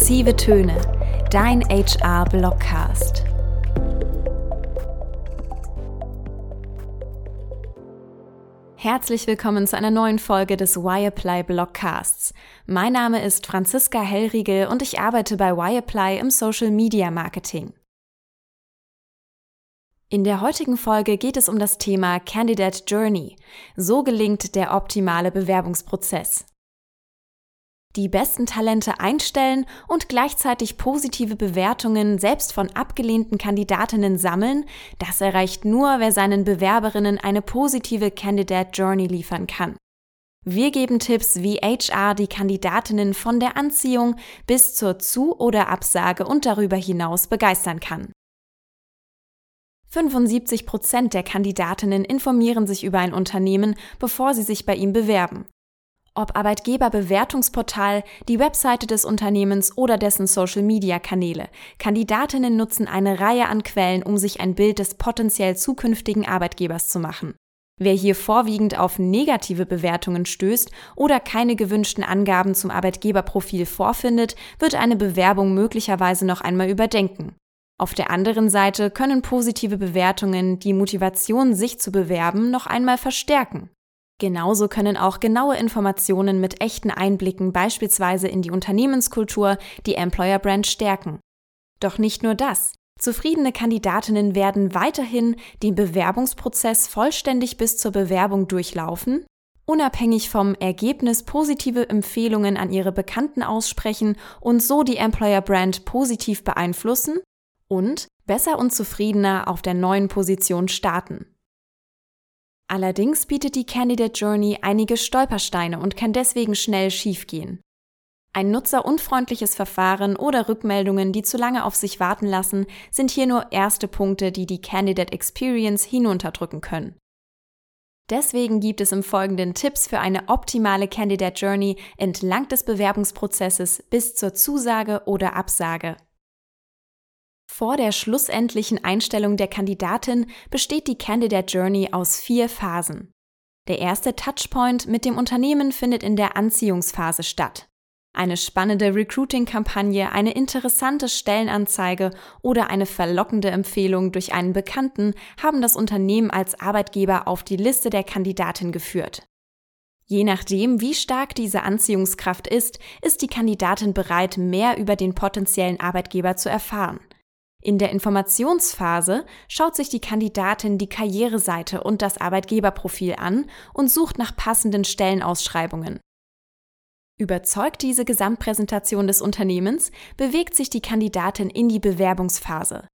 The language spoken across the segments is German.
Massive Töne, dein HR-Blockcast. Herzlich willkommen zu einer neuen Folge des Wireplay Blockcasts. Mein Name ist Franziska Hellriegel und ich arbeite bei Wireplay im Social Media Marketing. In der heutigen Folge geht es um das Thema Candidate Journey. So gelingt der optimale Bewerbungsprozess die besten Talente einstellen und gleichzeitig positive Bewertungen selbst von abgelehnten Kandidatinnen sammeln, das erreicht nur, wer seinen Bewerberinnen eine positive Candidate Journey liefern kann. Wir geben Tipps, wie HR die Kandidatinnen von der Anziehung bis zur Zu- oder Absage und darüber hinaus begeistern kann. 75 Prozent der Kandidatinnen informieren sich über ein Unternehmen, bevor sie sich bei ihm bewerben. Ob Arbeitgeberbewertungsportal, die Webseite des Unternehmens oder dessen Social-Media-Kanäle. Kandidatinnen nutzen eine Reihe an Quellen, um sich ein Bild des potenziell zukünftigen Arbeitgebers zu machen. Wer hier vorwiegend auf negative Bewertungen stößt oder keine gewünschten Angaben zum Arbeitgeberprofil vorfindet, wird eine Bewerbung möglicherweise noch einmal überdenken. Auf der anderen Seite können positive Bewertungen die Motivation, sich zu bewerben, noch einmal verstärken. Genauso können auch genaue Informationen mit echten Einblicken beispielsweise in die Unternehmenskultur die Employer Brand stärken. Doch nicht nur das. Zufriedene Kandidatinnen werden weiterhin den Bewerbungsprozess vollständig bis zur Bewerbung durchlaufen, unabhängig vom Ergebnis positive Empfehlungen an ihre Bekannten aussprechen und so die Employer Brand positiv beeinflussen und besser und zufriedener auf der neuen Position starten. Allerdings bietet die Candidate Journey einige Stolpersteine und kann deswegen schnell schiefgehen. Ein nutzerunfreundliches Verfahren oder Rückmeldungen, die zu lange auf sich warten lassen, sind hier nur erste Punkte, die die Candidate Experience hinunterdrücken können. Deswegen gibt es im Folgenden Tipps für eine optimale Candidate Journey entlang des Bewerbungsprozesses bis zur Zusage oder Absage. Vor der schlussendlichen Einstellung der Kandidatin besteht die Candidate Journey aus vier Phasen. Der erste Touchpoint mit dem Unternehmen findet in der Anziehungsphase statt. Eine spannende Recruiting-Kampagne, eine interessante Stellenanzeige oder eine verlockende Empfehlung durch einen Bekannten haben das Unternehmen als Arbeitgeber auf die Liste der Kandidatin geführt. Je nachdem, wie stark diese Anziehungskraft ist, ist die Kandidatin bereit, mehr über den potenziellen Arbeitgeber zu erfahren. In der Informationsphase schaut sich die Kandidatin die Karriereseite und das Arbeitgeberprofil an und sucht nach passenden Stellenausschreibungen. Überzeugt diese Gesamtpräsentation des Unternehmens, bewegt sich die Kandidatin in die Bewerbungsphase.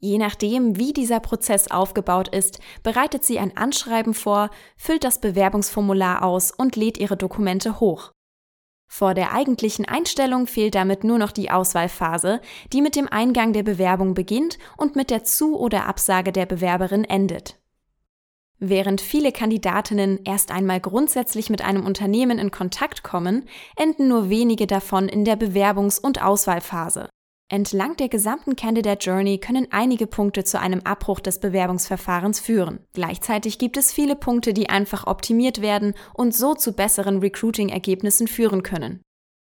Je nachdem, wie dieser Prozess aufgebaut ist, bereitet sie ein Anschreiben vor, füllt das Bewerbungsformular aus und lädt ihre Dokumente hoch. Vor der eigentlichen Einstellung fehlt damit nur noch die Auswahlphase, die mit dem Eingang der Bewerbung beginnt und mit der Zu- oder Absage der Bewerberin endet. Während viele Kandidatinnen erst einmal grundsätzlich mit einem Unternehmen in Kontakt kommen, enden nur wenige davon in der Bewerbungs- und Auswahlphase. Entlang der gesamten Candidate Journey können einige Punkte zu einem Abbruch des Bewerbungsverfahrens führen. Gleichzeitig gibt es viele Punkte, die einfach optimiert werden und so zu besseren Recruiting-Ergebnissen führen können.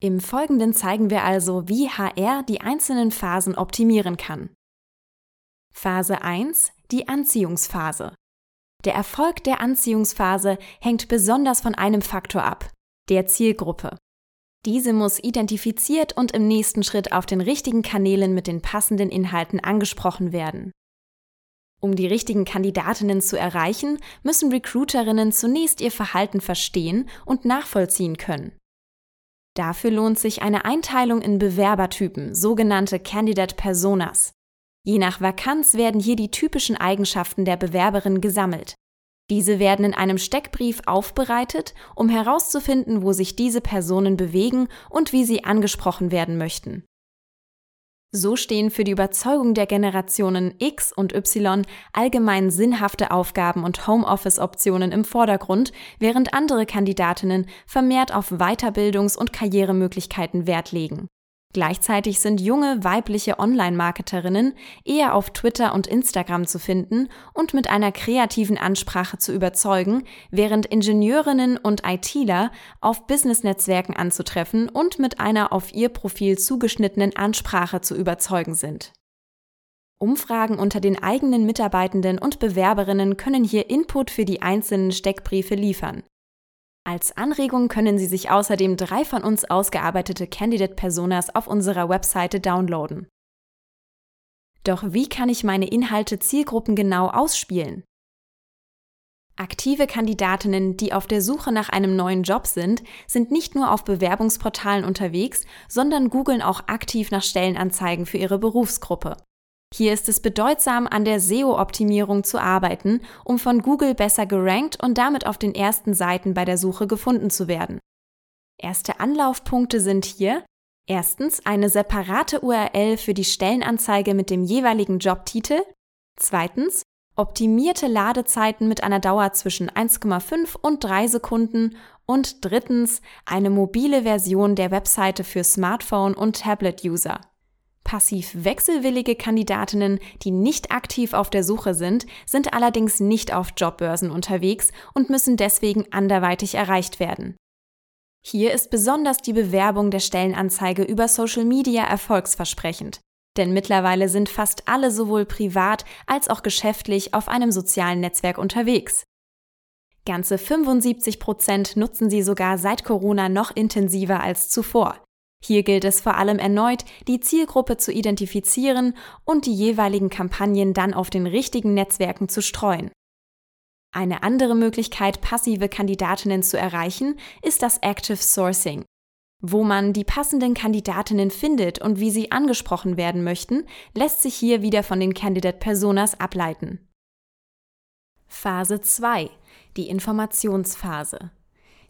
Im Folgenden zeigen wir also, wie HR die einzelnen Phasen optimieren kann. Phase 1. Die Anziehungsphase. Der Erfolg der Anziehungsphase hängt besonders von einem Faktor ab, der Zielgruppe. Diese muss identifiziert und im nächsten Schritt auf den richtigen Kanälen mit den passenden Inhalten angesprochen werden. Um die richtigen Kandidatinnen zu erreichen, müssen Recruiterinnen zunächst ihr Verhalten verstehen und nachvollziehen können. Dafür lohnt sich eine Einteilung in Bewerbertypen, sogenannte Candidate Personas. Je nach Vakanz werden hier die typischen Eigenschaften der Bewerberin gesammelt. Diese werden in einem Steckbrief aufbereitet, um herauszufinden, wo sich diese Personen bewegen und wie sie angesprochen werden möchten. So stehen für die Überzeugung der Generationen X und Y allgemein sinnhafte Aufgaben und Homeoffice-Optionen im Vordergrund, während andere Kandidatinnen vermehrt auf Weiterbildungs- und Karrieremöglichkeiten Wert legen. Gleichzeitig sind junge weibliche Online-Marketerinnen eher auf Twitter und Instagram zu finden und mit einer kreativen Ansprache zu überzeugen, während Ingenieurinnen und ITler auf Business-Netzwerken anzutreffen und mit einer auf ihr Profil zugeschnittenen Ansprache zu überzeugen sind. Umfragen unter den eigenen Mitarbeitenden und Bewerberinnen können hier Input für die einzelnen Steckbriefe liefern. Als Anregung können Sie sich außerdem drei von uns ausgearbeitete Candidate Personas auf unserer Webseite downloaden. Doch wie kann ich meine Inhalte zielgruppengenau ausspielen? Aktive Kandidatinnen, die auf der Suche nach einem neuen Job sind, sind nicht nur auf Bewerbungsportalen unterwegs, sondern googeln auch aktiv nach Stellenanzeigen für ihre Berufsgruppe. Hier ist es bedeutsam, an der SEO-Optimierung zu arbeiten, um von Google besser gerankt und damit auf den ersten Seiten bei der Suche gefunden zu werden. Erste Anlaufpunkte sind hier erstens eine separate URL für die Stellenanzeige mit dem jeweiligen Jobtitel, zweitens optimierte Ladezeiten mit einer Dauer zwischen 1,5 und 3 Sekunden und drittens eine mobile Version der Webseite für Smartphone- und Tablet-User. Passiv wechselwillige Kandidatinnen, die nicht aktiv auf der Suche sind, sind allerdings nicht auf Jobbörsen unterwegs und müssen deswegen anderweitig erreicht werden. Hier ist besonders die Bewerbung der Stellenanzeige über Social Media erfolgsversprechend. Denn mittlerweile sind fast alle sowohl privat als auch geschäftlich auf einem sozialen Netzwerk unterwegs. Ganze 75 Prozent nutzen sie sogar seit Corona noch intensiver als zuvor. Hier gilt es vor allem erneut, die Zielgruppe zu identifizieren und die jeweiligen Kampagnen dann auf den richtigen Netzwerken zu streuen. Eine andere Möglichkeit, passive Kandidatinnen zu erreichen, ist das Active Sourcing. Wo man die passenden Kandidatinnen findet und wie sie angesprochen werden möchten, lässt sich hier wieder von den Candidate Personas ableiten. Phase 2. Die Informationsphase.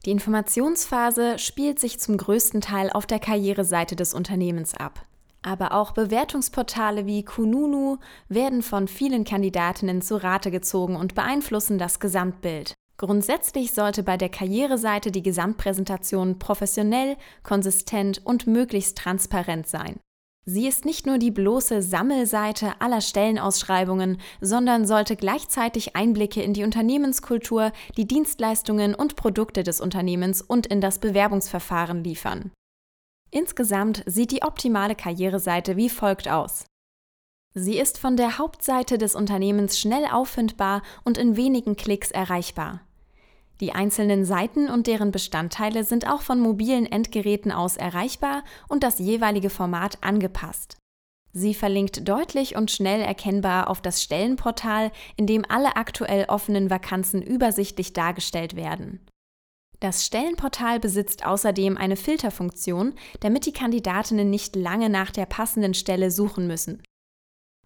Die Informationsphase spielt sich zum größten Teil auf der Karriereseite des Unternehmens ab. Aber auch Bewertungsportale wie Kununu werden von vielen Kandidatinnen zu Rate gezogen und beeinflussen das Gesamtbild. Grundsätzlich sollte bei der Karriereseite die Gesamtpräsentation professionell, konsistent und möglichst transparent sein. Sie ist nicht nur die bloße Sammelseite aller Stellenausschreibungen, sondern sollte gleichzeitig Einblicke in die Unternehmenskultur, die Dienstleistungen und Produkte des Unternehmens und in das Bewerbungsverfahren liefern. Insgesamt sieht die optimale Karriereseite wie folgt aus. Sie ist von der Hauptseite des Unternehmens schnell auffindbar und in wenigen Klicks erreichbar. Die einzelnen Seiten und deren Bestandteile sind auch von mobilen Endgeräten aus erreichbar und das jeweilige Format angepasst. Sie verlinkt deutlich und schnell erkennbar auf das Stellenportal, in dem alle aktuell offenen Vakanzen übersichtlich dargestellt werden. Das Stellenportal besitzt außerdem eine Filterfunktion, damit die Kandidatinnen nicht lange nach der passenden Stelle suchen müssen.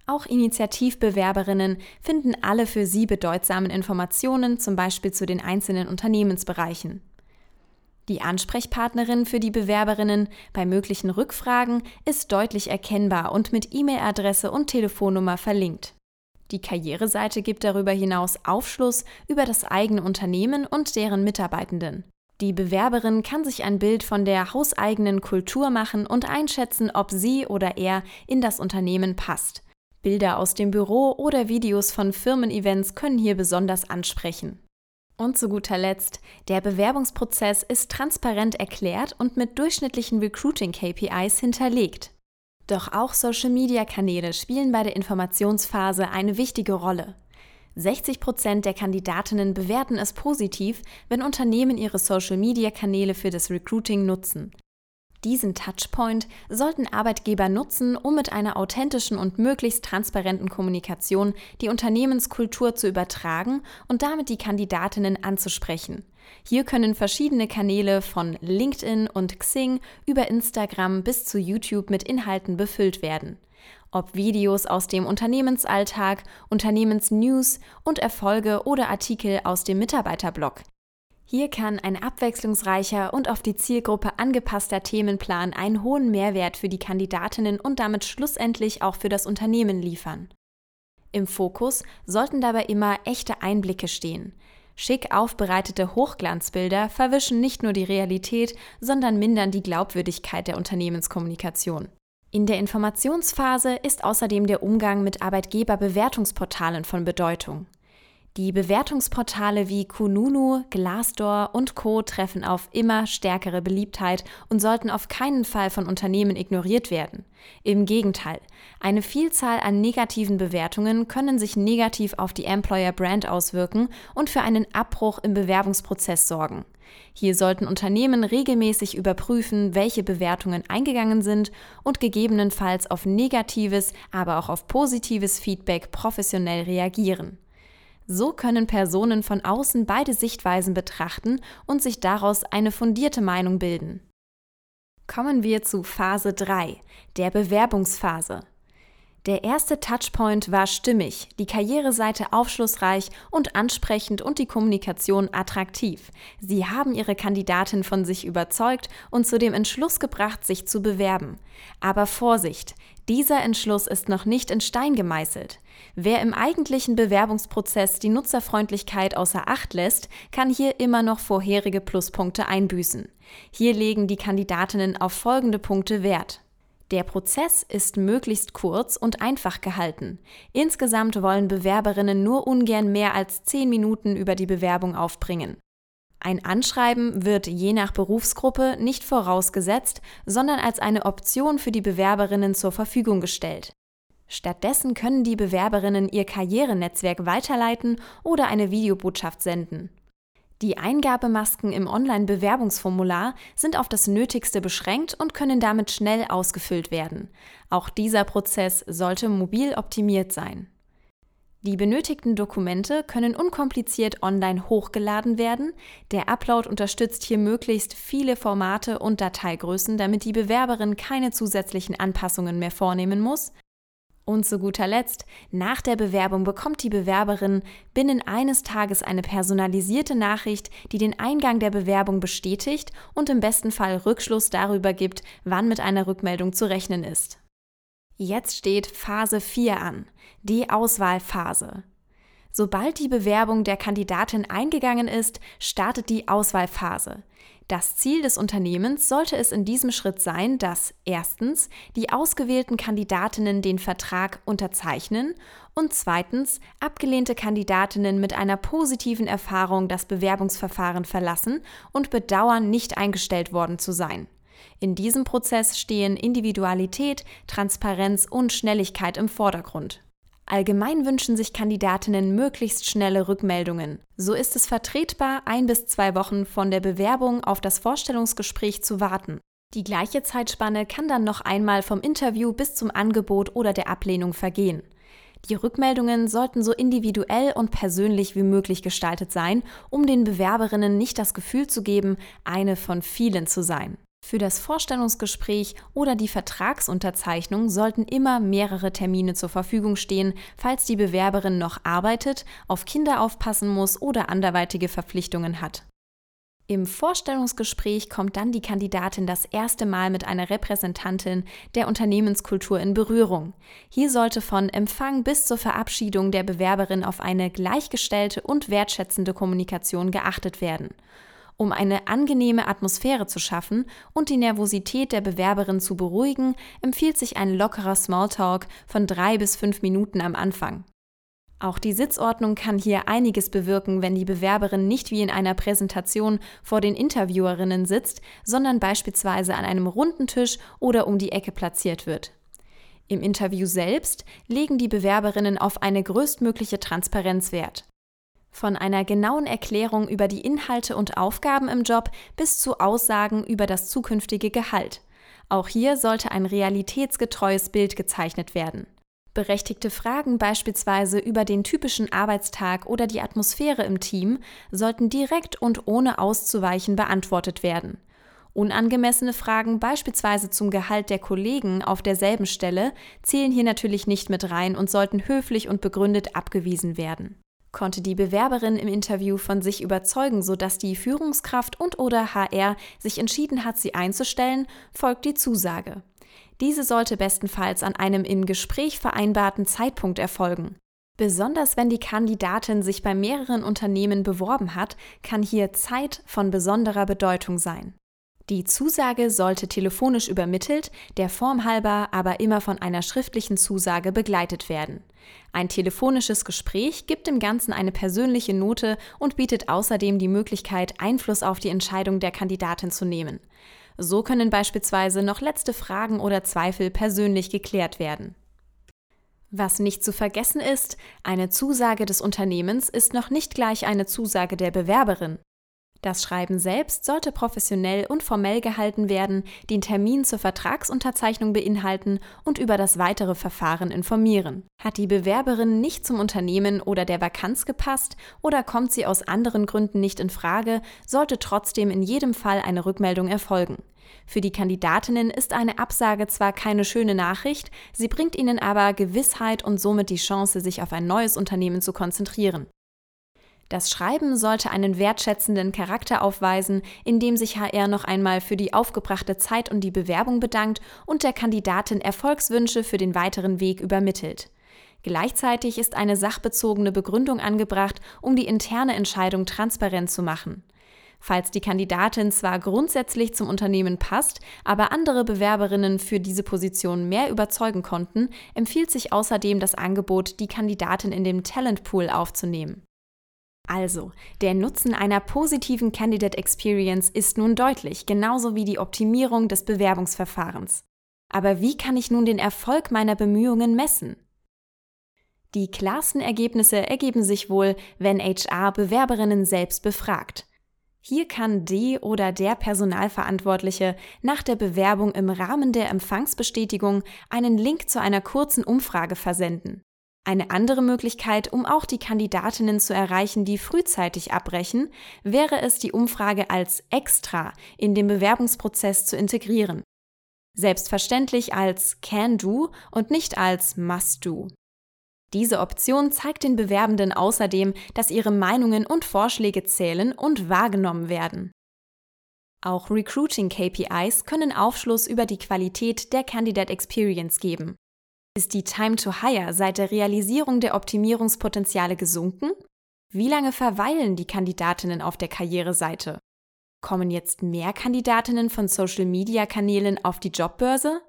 Auch Initiativbewerberinnen finden alle für sie bedeutsamen Informationen, zum Beispiel zu den einzelnen Unternehmensbereichen. Die Ansprechpartnerin für die Bewerberinnen bei möglichen Rückfragen ist deutlich erkennbar und mit E-Mail-Adresse und Telefonnummer verlinkt. Die Karriereseite gibt darüber hinaus Aufschluss über das eigene Unternehmen und deren Mitarbeitenden. Die Bewerberin kann sich ein Bild von der hauseigenen Kultur machen und einschätzen, ob sie oder er in das Unternehmen passt. Bilder aus dem Büro oder Videos von Firmen-Events können hier besonders ansprechen. Und zu guter Letzt, der Bewerbungsprozess ist transparent erklärt und mit durchschnittlichen Recruiting-KPIs hinterlegt. Doch auch Social-Media-Kanäle spielen bei der Informationsphase eine wichtige Rolle. 60 Prozent der Kandidatinnen bewerten es positiv, wenn Unternehmen ihre Social-Media-Kanäle für das Recruiting nutzen. Diesen Touchpoint sollten Arbeitgeber nutzen, um mit einer authentischen und möglichst transparenten Kommunikation die Unternehmenskultur zu übertragen und damit die Kandidatinnen anzusprechen. Hier können verschiedene Kanäle von LinkedIn und Xing über Instagram bis zu YouTube mit Inhalten befüllt werden. Ob Videos aus dem Unternehmensalltag, Unternehmensnews und Erfolge oder Artikel aus dem Mitarbeiterblog. Hier kann ein abwechslungsreicher und auf die Zielgruppe angepasster Themenplan einen hohen Mehrwert für die Kandidatinnen und damit schlussendlich auch für das Unternehmen liefern. Im Fokus sollten dabei immer echte Einblicke stehen. Schick aufbereitete Hochglanzbilder verwischen nicht nur die Realität, sondern mindern die Glaubwürdigkeit der Unternehmenskommunikation. In der Informationsphase ist außerdem der Umgang mit Arbeitgeberbewertungsportalen von Bedeutung. Die Bewertungsportale wie Kununu, Glassdoor und Co treffen auf immer stärkere Beliebtheit und sollten auf keinen Fall von Unternehmen ignoriert werden. Im Gegenteil, eine Vielzahl an negativen Bewertungen können sich negativ auf die Employer Brand auswirken und für einen Abbruch im Bewerbungsprozess sorgen. Hier sollten Unternehmen regelmäßig überprüfen, welche Bewertungen eingegangen sind und gegebenenfalls auf negatives, aber auch auf positives Feedback professionell reagieren. So können Personen von außen beide Sichtweisen betrachten und sich daraus eine fundierte Meinung bilden. Kommen wir zu Phase 3, der Bewerbungsphase. Der erste Touchpoint war stimmig, die Karriereseite aufschlussreich und ansprechend und die Kommunikation attraktiv. Sie haben ihre Kandidatin von sich überzeugt und zu dem Entschluss gebracht, sich zu bewerben. Aber Vorsicht, dieser Entschluss ist noch nicht in Stein gemeißelt. Wer im eigentlichen Bewerbungsprozess die Nutzerfreundlichkeit außer Acht lässt, kann hier immer noch vorherige Pluspunkte einbüßen. Hier legen die Kandidatinnen auf folgende Punkte Wert. Der Prozess ist möglichst kurz und einfach gehalten. Insgesamt wollen Bewerberinnen nur ungern mehr als zehn Minuten über die Bewerbung aufbringen. Ein Anschreiben wird je nach Berufsgruppe nicht vorausgesetzt, sondern als eine Option für die Bewerberinnen zur Verfügung gestellt. Stattdessen können die Bewerberinnen ihr Karrierenetzwerk weiterleiten oder eine Videobotschaft senden. Die Eingabemasken im Online-Bewerbungsformular sind auf das Nötigste beschränkt und können damit schnell ausgefüllt werden. Auch dieser Prozess sollte mobil optimiert sein. Die benötigten Dokumente können unkompliziert online hochgeladen werden. Der Upload unterstützt hier möglichst viele Formate und Dateigrößen, damit die Bewerberin keine zusätzlichen Anpassungen mehr vornehmen muss. Und zu guter Letzt, nach der Bewerbung bekommt die Bewerberin binnen eines Tages eine personalisierte Nachricht, die den Eingang der Bewerbung bestätigt und im besten Fall Rückschluss darüber gibt, wann mit einer Rückmeldung zu rechnen ist. Jetzt steht Phase 4 an, die Auswahlphase. Sobald die Bewerbung der Kandidatin eingegangen ist, startet die Auswahlphase. Das Ziel des Unternehmens sollte es in diesem Schritt sein, dass erstens die ausgewählten Kandidatinnen den Vertrag unterzeichnen und zweitens abgelehnte Kandidatinnen mit einer positiven Erfahrung das Bewerbungsverfahren verlassen und bedauern, nicht eingestellt worden zu sein. In diesem Prozess stehen Individualität, Transparenz und Schnelligkeit im Vordergrund. Allgemein wünschen sich Kandidatinnen möglichst schnelle Rückmeldungen. So ist es vertretbar, ein bis zwei Wochen von der Bewerbung auf das Vorstellungsgespräch zu warten. Die gleiche Zeitspanne kann dann noch einmal vom Interview bis zum Angebot oder der Ablehnung vergehen. Die Rückmeldungen sollten so individuell und persönlich wie möglich gestaltet sein, um den Bewerberinnen nicht das Gefühl zu geben, eine von vielen zu sein. Für das Vorstellungsgespräch oder die Vertragsunterzeichnung sollten immer mehrere Termine zur Verfügung stehen, falls die Bewerberin noch arbeitet, auf Kinder aufpassen muss oder anderweitige Verpflichtungen hat. Im Vorstellungsgespräch kommt dann die Kandidatin das erste Mal mit einer Repräsentantin der Unternehmenskultur in Berührung. Hier sollte von Empfang bis zur Verabschiedung der Bewerberin auf eine gleichgestellte und wertschätzende Kommunikation geachtet werden. Um eine angenehme Atmosphäre zu schaffen und die Nervosität der Bewerberin zu beruhigen, empfiehlt sich ein lockerer Smalltalk von drei bis fünf Minuten am Anfang. Auch die Sitzordnung kann hier einiges bewirken, wenn die Bewerberin nicht wie in einer Präsentation vor den Interviewerinnen sitzt, sondern beispielsweise an einem runden Tisch oder um die Ecke platziert wird. Im Interview selbst legen die Bewerberinnen auf eine größtmögliche Transparenz Wert. Von einer genauen Erklärung über die Inhalte und Aufgaben im Job bis zu Aussagen über das zukünftige Gehalt. Auch hier sollte ein realitätsgetreues Bild gezeichnet werden. Berechtigte Fragen beispielsweise über den typischen Arbeitstag oder die Atmosphäre im Team sollten direkt und ohne auszuweichen beantwortet werden. Unangemessene Fragen beispielsweise zum Gehalt der Kollegen auf derselben Stelle zählen hier natürlich nicht mit rein und sollten höflich und begründet abgewiesen werden konnte die Bewerberin im Interview von sich überzeugen, sodass die Führungskraft und oder HR sich entschieden hat, sie einzustellen, folgt die Zusage. Diese sollte bestenfalls an einem im Gespräch vereinbarten Zeitpunkt erfolgen. Besonders wenn die Kandidatin sich bei mehreren Unternehmen beworben hat, kann hier Zeit von besonderer Bedeutung sein. Die Zusage sollte telefonisch übermittelt, der Form halber aber immer von einer schriftlichen Zusage begleitet werden. Ein telefonisches Gespräch gibt dem Ganzen eine persönliche Note und bietet außerdem die Möglichkeit, Einfluss auf die Entscheidung der Kandidatin zu nehmen. So können beispielsweise noch letzte Fragen oder Zweifel persönlich geklärt werden. Was nicht zu vergessen ist, eine Zusage des Unternehmens ist noch nicht gleich eine Zusage der Bewerberin. Das Schreiben selbst sollte professionell und formell gehalten werden, den Termin zur Vertragsunterzeichnung beinhalten und über das weitere Verfahren informieren. Hat die Bewerberin nicht zum Unternehmen oder der Vakanz gepasst oder kommt sie aus anderen Gründen nicht in Frage, sollte trotzdem in jedem Fall eine Rückmeldung erfolgen. Für die Kandidatinnen ist eine Absage zwar keine schöne Nachricht, sie bringt ihnen aber Gewissheit und somit die Chance, sich auf ein neues Unternehmen zu konzentrieren. Das Schreiben sollte einen wertschätzenden Charakter aufweisen, indem sich HR noch einmal für die aufgebrachte Zeit und die Bewerbung bedankt und der Kandidatin Erfolgswünsche für den weiteren Weg übermittelt. Gleichzeitig ist eine sachbezogene Begründung angebracht, um die interne Entscheidung transparent zu machen. Falls die Kandidatin zwar grundsätzlich zum Unternehmen passt, aber andere Bewerberinnen für diese Position mehr überzeugen konnten, empfiehlt sich außerdem das Angebot, die Kandidatin in dem Talentpool aufzunehmen. Also, der Nutzen einer positiven Candidate Experience ist nun deutlich, genauso wie die Optimierung des Bewerbungsverfahrens. Aber wie kann ich nun den Erfolg meiner Bemühungen messen? Die klarsten Ergebnisse ergeben sich wohl, wenn HR Bewerberinnen selbst befragt. Hier kann die oder der Personalverantwortliche nach der Bewerbung im Rahmen der Empfangsbestätigung einen Link zu einer kurzen Umfrage versenden. Eine andere Möglichkeit, um auch die Kandidatinnen zu erreichen, die frühzeitig abbrechen, wäre es, die Umfrage als extra in den Bewerbungsprozess zu integrieren. Selbstverständlich als Can Do und nicht als Must Do. Diese Option zeigt den Bewerbenden außerdem, dass ihre Meinungen und Vorschläge zählen und wahrgenommen werden. Auch Recruiting KPIs können Aufschluss über die Qualität der Candidate Experience geben. Ist die Time to Hire seit der Realisierung der Optimierungspotenziale gesunken? Wie lange verweilen die Kandidatinnen auf der Karriereseite? Kommen jetzt mehr Kandidatinnen von Social-Media-Kanälen auf die Jobbörse?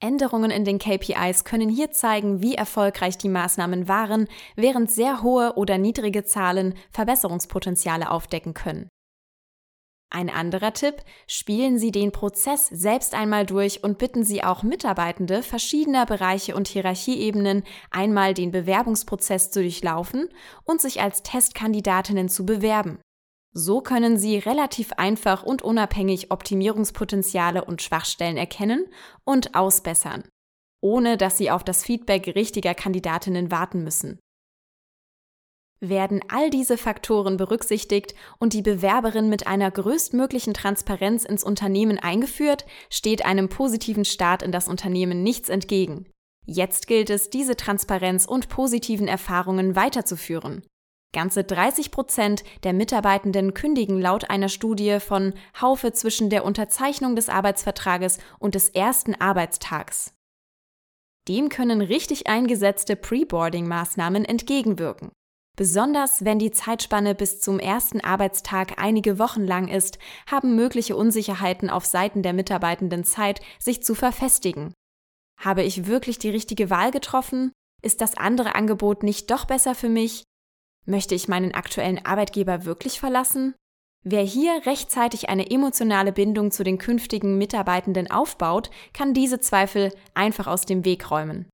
Änderungen in den KPIs können hier zeigen, wie erfolgreich die Maßnahmen waren, während sehr hohe oder niedrige Zahlen Verbesserungspotenziale aufdecken können. Ein anderer Tipp, spielen Sie den Prozess selbst einmal durch und bitten Sie auch Mitarbeitende verschiedener Bereiche und Hierarchieebenen einmal den Bewerbungsprozess zu durchlaufen und sich als Testkandidatinnen zu bewerben. So können Sie relativ einfach und unabhängig Optimierungspotenziale und Schwachstellen erkennen und ausbessern, ohne dass Sie auf das Feedback richtiger Kandidatinnen warten müssen. Werden all diese Faktoren berücksichtigt und die Bewerberin mit einer größtmöglichen Transparenz ins Unternehmen eingeführt, steht einem positiven Start in das Unternehmen nichts entgegen. Jetzt gilt es, diese Transparenz und positiven Erfahrungen weiterzuführen. Ganze 30 Prozent der Mitarbeitenden kündigen laut einer Studie von Haufe zwischen der Unterzeichnung des Arbeitsvertrages und des ersten Arbeitstags. Dem können richtig eingesetzte Preboarding-Maßnahmen entgegenwirken. Besonders wenn die Zeitspanne bis zum ersten Arbeitstag einige Wochen lang ist, haben mögliche Unsicherheiten auf Seiten der Mitarbeitenden Zeit, sich zu verfestigen. Habe ich wirklich die richtige Wahl getroffen? Ist das andere Angebot nicht doch besser für mich? Möchte ich meinen aktuellen Arbeitgeber wirklich verlassen? Wer hier rechtzeitig eine emotionale Bindung zu den künftigen Mitarbeitenden aufbaut, kann diese Zweifel einfach aus dem Weg räumen.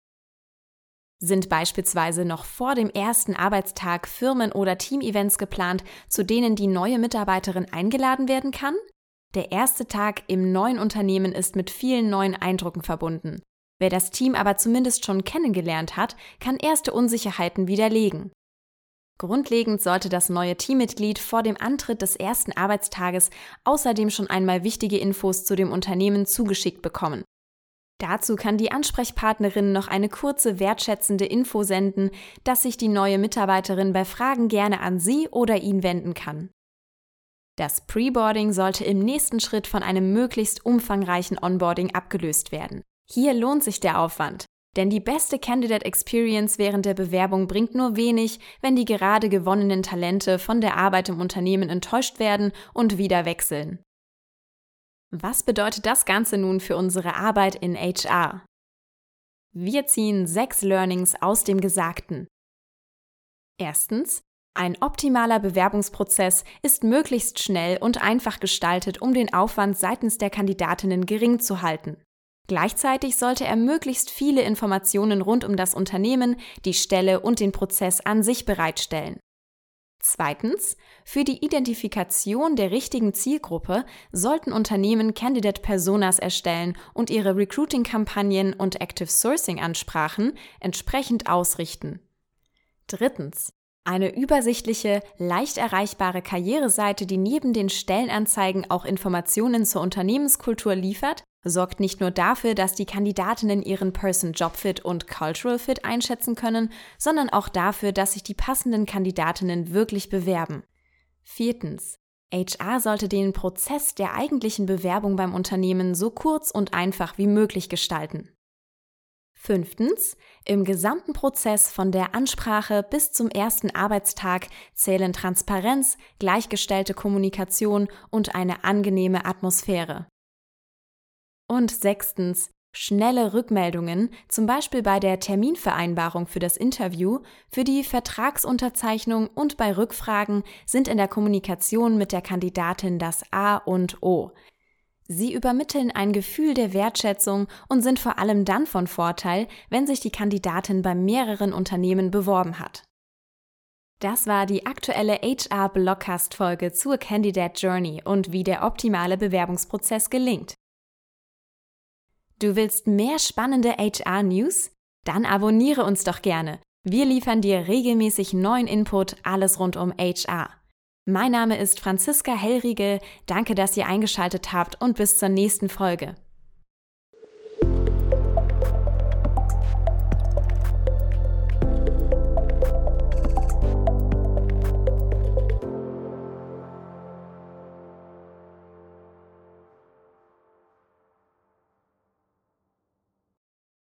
Sind beispielsweise noch vor dem ersten Arbeitstag Firmen- oder Teamevents geplant, zu denen die neue Mitarbeiterin eingeladen werden kann? Der erste Tag im neuen Unternehmen ist mit vielen neuen Eindrücken verbunden. Wer das Team aber zumindest schon kennengelernt hat, kann erste Unsicherheiten widerlegen. Grundlegend sollte das neue Teammitglied vor dem Antritt des ersten Arbeitstages außerdem schon einmal wichtige Infos zu dem Unternehmen zugeschickt bekommen. Dazu kann die Ansprechpartnerin noch eine kurze wertschätzende Info senden, dass sich die neue Mitarbeiterin bei Fragen gerne an Sie oder ihn wenden kann. Das Preboarding sollte im nächsten Schritt von einem möglichst umfangreichen Onboarding abgelöst werden. Hier lohnt sich der Aufwand. Denn die beste Candidate Experience während der Bewerbung bringt nur wenig, wenn die gerade gewonnenen Talente von der Arbeit im Unternehmen enttäuscht werden und wieder wechseln. Was bedeutet das Ganze nun für unsere Arbeit in HR? Wir ziehen sechs Learnings aus dem Gesagten. Erstens, ein optimaler Bewerbungsprozess ist möglichst schnell und einfach gestaltet, um den Aufwand seitens der Kandidatinnen gering zu halten. Gleichzeitig sollte er möglichst viele Informationen rund um das Unternehmen, die Stelle und den Prozess an sich bereitstellen. Zweitens, für die Identifikation der richtigen Zielgruppe sollten Unternehmen Candidate Personas erstellen und ihre Recruiting-Kampagnen und Active Sourcing-Ansprachen entsprechend ausrichten. Drittens, eine übersichtliche, leicht erreichbare Karriereseite, die neben den Stellenanzeigen auch Informationen zur Unternehmenskultur liefert, sorgt nicht nur dafür, dass die Kandidatinnen ihren Person Job Fit und Cultural Fit einschätzen können, sondern auch dafür, dass sich die passenden Kandidatinnen wirklich bewerben. Viertens. HR sollte den Prozess der eigentlichen Bewerbung beim Unternehmen so kurz und einfach wie möglich gestalten. Fünftens. Im gesamten Prozess von der Ansprache bis zum ersten Arbeitstag zählen Transparenz, gleichgestellte Kommunikation und eine angenehme Atmosphäre. Und sechstens, schnelle Rückmeldungen, zum Beispiel bei der Terminvereinbarung für das Interview, für die Vertragsunterzeichnung und bei Rückfragen sind in der Kommunikation mit der Kandidatin das A und O. Sie übermitteln ein Gefühl der Wertschätzung und sind vor allem dann von Vorteil, wenn sich die Kandidatin bei mehreren Unternehmen beworben hat. Das war die aktuelle HR Blockcast Folge zur Candidate Journey und wie der optimale Bewerbungsprozess gelingt. Du willst mehr spannende HR-News? Dann abonniere uns doch gerne. Wir liefern dir regelmäßig neuen Input, alles rund um HR. Mein Name ist Franziska Hellriegel. Danke, dass ihr eingeschaltet habt und bis zur nächsten Folge.